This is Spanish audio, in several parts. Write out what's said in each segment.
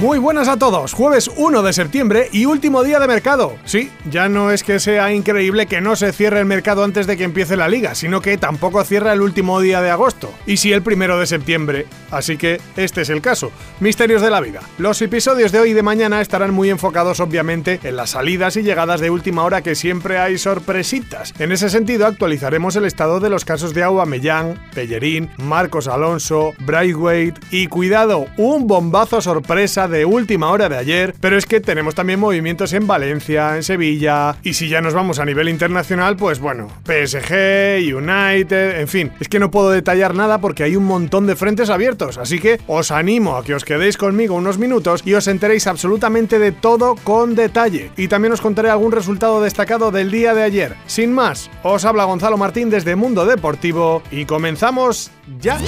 Muy buenas a todos, jueves 1 de septiembre y último día de mercado. Sí, ya no es que sea increíble que no se cierre el mercado antes de que empiece la liga, sino que tampoco cierra el último día de agosto. Y sí el primero de septiembre. Así que este es el caso. Misterios de la vida. Los episodios de hoy y de mañana estarán muy enfocados obviamente en las salidas y llegadas de última hora que siempre hay sorpresitas. En ese sentido actualizaremos el estado de los casos de Aubameyang, Pellerín, Marcos Alonso, Braithwaite y cuidado, un bombazo sorpresa de de última hora de ayer, pero es que tenemos también movimientos en Valencia, en Sevilla, y si ya nos vamos a nivel internacional, pues bueno, PSG, United, en fin, es que no puedo detallar nada porque hay un montón de frentes abiertos, así que os animo a que os quedéis conmigo unos minutos y os enteréis absolutamente de todo con detalle. Y también os contaré algún resultado destacado del día de ayer. Sin más, os habla Gonzalo Martín desde Mundo Deportivo y comenzamos ya.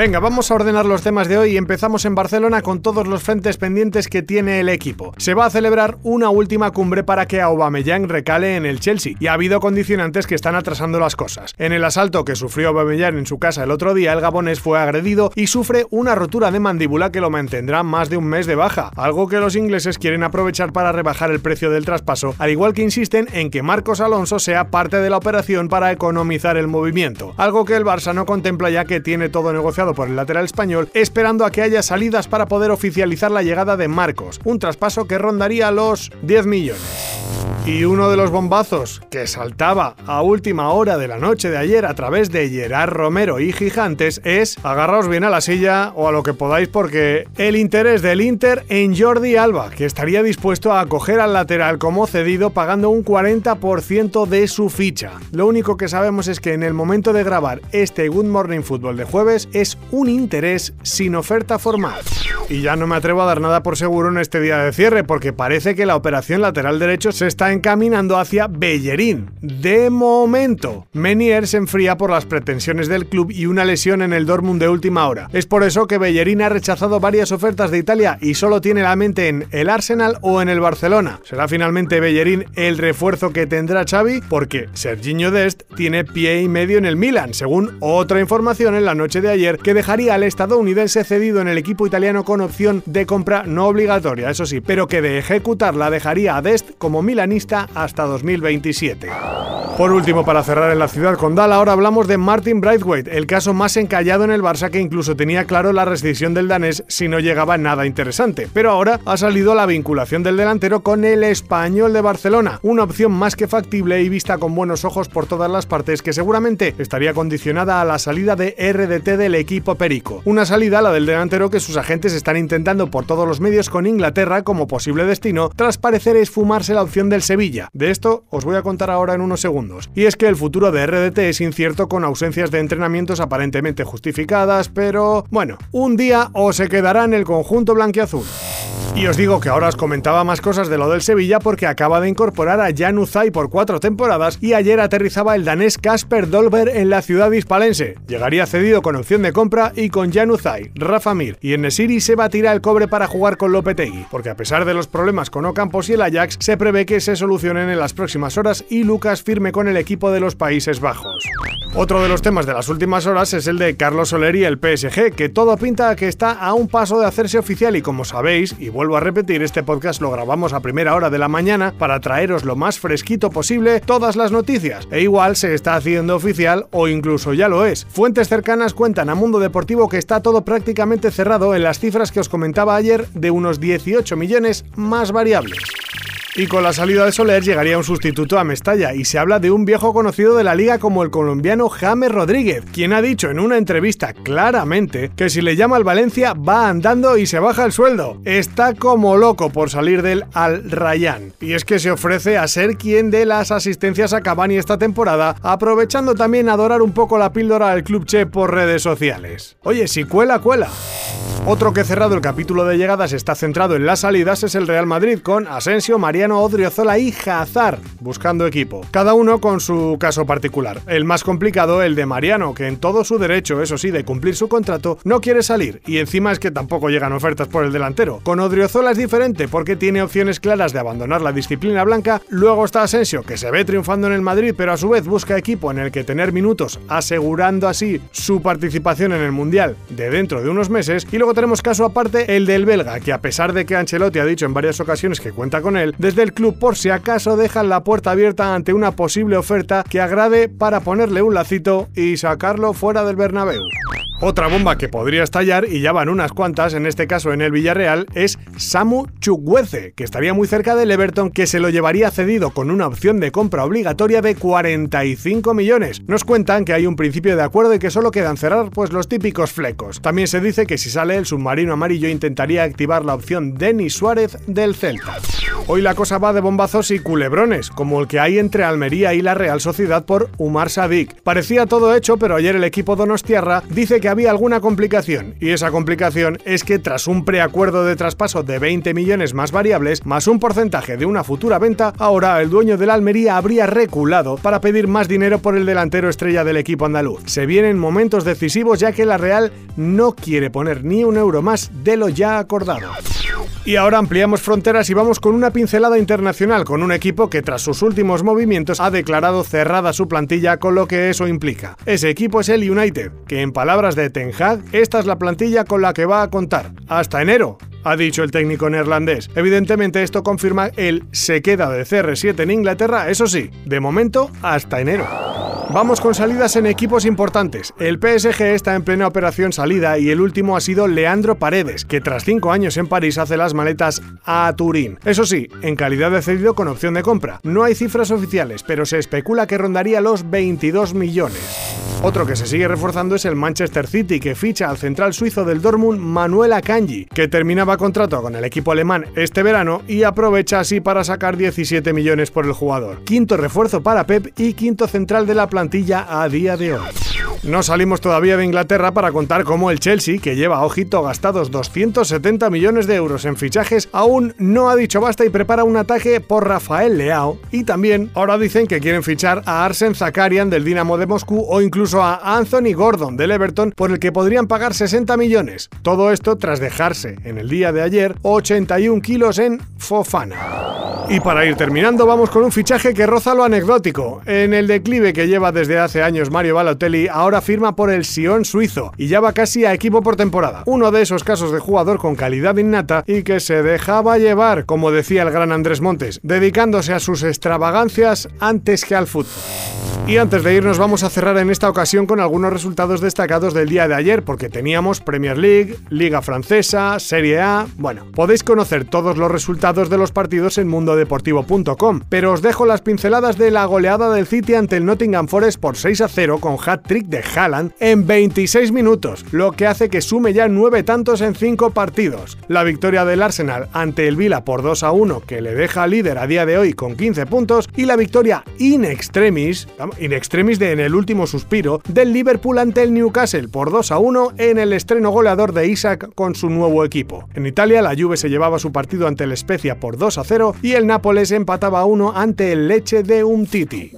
Venga, vamos a ordenar los temas de hoy y empezamos en Barcelona con todos los frentes pendientes que tiene el equipo. Se va a celebrar una última cumbre para que Aubameyang recale en el Chelsea y ha habido condicionantes que están atrasando las cosas. En el asalto que sufrió Aubameyang en su casa el otro día, el gabonés fue agredido y sufre una rotura de mandíbula que lo mantendrá más de un mes de baja, algo que los ingleses quieren aprovechar para rebajar el precio del traspaso, al igual que insisten en que Marcos Alonso sea parte de la operación para economizar el movimiento, algo que el Barça no contempla ya que tiene todo negociado por el lateral español, esperando a que haya salidas para poder oficializar la llegada de Marcos, un traspaso que rondaría los 10 millones. Y uno de los bombazos que saltaba a última hora de la noche de ayer a través de Gerard Romero y Gigantes es agarraos bien a la silla o a lo que podáis porque el interés del Inter en Jordi Alba, que estaría dispuesto a acoger al lateral como cedido pagando un 40% de su ficha. Lo único que sabemos es que en el momento de grabar este Good Morning Football de jueves es un interés sin oferta formal. Y ya no me atrevo a dar nada por seguro en este día de cierre porque parece que la operación lateral derecho se está encaminando hacia Bellerín. De momento, Menier se enfría por las pretensiones del club y una lesión en el Dortmund de última hora. Es por eso que Bellerín ha rechazado varias ofertas de Italia y solo tiene la mente en el Arsenal o en el Barcelona. ¿Será finalmente Bellerín el refuerzo que tendrá Xavi? Porque Serginho Dest tiene pie y medio en el Milan, según otra información en la noche de ayer que dejaría al estadounidense cedido en el equipo italiano con opción de compra no obligatoria, eso sí, pero que de ejecutarla dejaría a Dest como milanista hasta 2027. Por último, para cerrar en la ciudad condal, ahora hablamos de Martin Braithwaite, el caso más encallado en el Barça que incluso tenía claro la rescisión del danés si no llegaba nada interesante. Pero ahora ha salido la vinculación del delantero con el español de Barcelona, una opción más que factible y vista con buenos ojos por todas las partes que seguramente estaría condicionada a la salida de RDT del equipo Perico. Una salida, la del delantero, que sus agentes están intentando por todos los medios con Inglaterra como posible destino, tras parecer esfumarse la opción del Sevilla. De esto os voy a contar ahora en unos segundos. Y es que el futuro de RDT es incierto con ausencias de entrenamientos aparentemente justificadas, pero bueno, un día o se quedará en el conjunto blanquiazul. Y os digo que ahora os comentaba más cosas de lo del Sevilla porque acaba de incorporar a Jan Uzay por cuatro temporadas y ayer aterrizaba el danés Kasper Dolber en la ciudad hispalense. Llegaría cedido con opción de compra y con Jan Uzay, Rafa Mir y en Nesiri se batirá el cobre para jugar con Lopetegui, porque a pesar de los problemas con Ocampos y el Ajax, se prevé que se solucionen en las próximas horas y Lucas firme con el equipo de los Países Bajos. Otro de los temas de las últimas horas es el de Carlos Soler y el PSG, que todo pinta a que está a un paso de hacerse oficial y como sabéis, y vuelvo a repetir, este podcast lo grabamos a primera hora de la mañana para traeros lo más fresquito posible todas las noticias. E igual se está haciendo oficial o incluso ya lo es. Fuentes cercanas cuentan a Mundo Deportivo que está todo prácticamente cerrado en las cifras que os comentaba ayer de unos 18 millones más variables. Y con la salida de Soler llegaría un sustituto a Mestalla y se habla de un viejo conocido de la liga como el colombiano James Rodríguez, quien ha dicho en una entrevista claramente que si le llama al Valencia va andando y se baja el sueldo. Está como loco por salir del Al Rayyan. Y es que se ofrece a ser quien dé las asistencias a Cavani esta temporada, aprovechando también a dorar un poco la píldora al club Che por redes sociales. Oye, si cuela, cuela. Otro que cerrado el capítulo de llegadas está centrado en las salidas es el Real Madrid con Asensio, Mariano Mariano Odriozola y Hazard, buscando equipo. Cada uno con su caso particular. El más complicado, el de Mariano, que en todo su derecho, eso sí, de cumplir su contrato, no quiere salir. Y encima es que tampoco llegan ofertas por el delantero. Con Odriozola es diferente porque tiene opciones claras de abandonar la disciplina blanca. Luego está Asensio, que se ve triunfando en el Madrid, pero a su vez busca equipo en el que tener minutos, asegurando así su participación en el Mundial de dentro de unos meses. Y luego tenemos caso aparte el del belga, que a pesar de que Ancelotti ha dicho en varias ocasiones que cuenta con él, desde el club por si acaso dejan la puerta abierta ante una posible oferta que agrade para ponerle un lacito y sacarlo fuera del Bernabéu. Otra bomba que podría estallar, y ya van unas cuantas, en este caso en el Villarreal, es Samu Chukwueze, que estaría muy cerca del Everton, que se lo llevaría cedido con una opción de compra obligatoria de 45 millones. Nos cuentan que hay un principio de acuerdo y que solo quedan cerrar pues los típicos flecos. También se dice que si sale el submarino amarillo intentaría activar la opción Denis Suárez del Celta. Hoy la cosa va de bombazos y culebrones, como el que hay entre Almería y la Real Sociedad por Umar Sadik. Parecía todo hecho, pero ayer el equipo donostiarra dice que había alguna complicación, y esa complicación es que tras un preacuerdo de traspaso de 20 millones más variables, más un porcentaje de una futura venta, ahora el dueño del Almería habría reculado para pedir más dinero por el delantero estrella del equipo andaluz. Se vienen momentos decisivos ya que la Real no quiere poner ni un euro más de lo ya acordado. Y ahora ampliamos fronteras y vamos con una pincelada internacional, con un equipo que tras sus últimos movimientos ha declarado cerrada su plantilla con lo que eso implica. Ese equipo es el United, que en palabras de Ten Hag, esta es la plantilla con la que va a contar. Hasta enero, ha dicho el técnico neerlandés. Evidentemente esto confirma el se queda de CR7 en Inglaterra, eso sí, de momento hasta enero. Vamos con salidas en equipos importantes. El PSG está en plena operación salida y el último ha sido Leandro Paredes, que tras cinco años en París hace las maletas a Turín. Eso sí, en calidad de cedido con opción de compra. No hay cifras oficiales, pero se especula que rondaría los 22 millones. Otro que se sigue reforzando es el Manchester City, que ficha al central suizo del Dortmund Manuel Akanji, que terminaba contrato con el equipo alemán este verano y aprovecha así para sacar 17 millones por el jugador. Quinto refuerzo para Pep y quinto central de la plantilla a día de hoy. No salimos todavía de Inglaterra para contar cómo el Chelsea, que lleva ojito gastados 270 millones de euros en fichajes, aún no ha dicho basta y prepara un ataque por Rafael Leao. Y también ahora dicen que quieren fichar a Arsen Zakarian del Dinamo de Moscú o incluso a Anthony Gordon del Everton por el que podrían pagar 60 millones. Todo esto tras dejarse en el día de ayer 81 kilos en Fofana. Y para ir terminando, vamos con un fichaje que roza lo anecdótico. En el declive que lleva desde hace años Mario Balotelli, ahora firma por el Sion suizo y ya va casi a equipo por temporada. Uno de esos casos de jugador con calidad innata y que se dejaba llevar, como decía el gran Andrés Montes, dedicándose a sus extravagancias antes que al fútbol. Y antes de irnos vamos a cerrar en esta ocasión con algunos resultados destacados del día de ayer, porque teníamos Premier League, Liga Francesa, Serie A. Bueno, podéis conocer todos los resultados de los partidos en mundodeportivo.com, pero os dejo las pinceladas de la goleada del City ante el Nottingham Forest por 6 a 0 con hat-trick de Haaland en 26 minutos, lo que hace que sume ya 9 tantos en 5 partidos. La victoria del Arsenal ante el Vila por 2 a 1, que le deja líder a día de hoy con 15 puntos, y la victoria in extremis, in extremis de en el último suspiro del Liverpool ante el Newcastle por 2 a 1 en el estreno goleador de Isaac con su nuevo equipo. En Italia, la Juve se llevaba su partido ante el Spezia por 2 a 0 y el Nápoles empataba a 1 ante el Leche de Umtiti.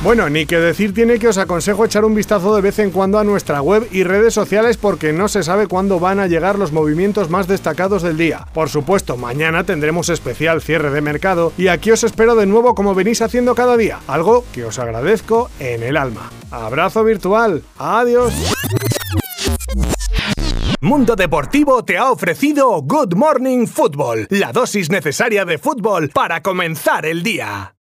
Bueno, ni que decir tiene que os aconsejo echar un vistazo de vez en cuando a nuestra web y redes sociales porque no se sabe cuándo van a llegar los movimientos más destacados del día. Por supuesto, mañana tendremos especial cierre de mercado y aquí os espero de nuevo como venís haciendo cada día, algo que os agradezco en el alma. Abrazo virtual, adiós. Mundo Deportivo te ha ofrecido Good Morning Football, la dosis necesaria de fútbol para comenzar el día.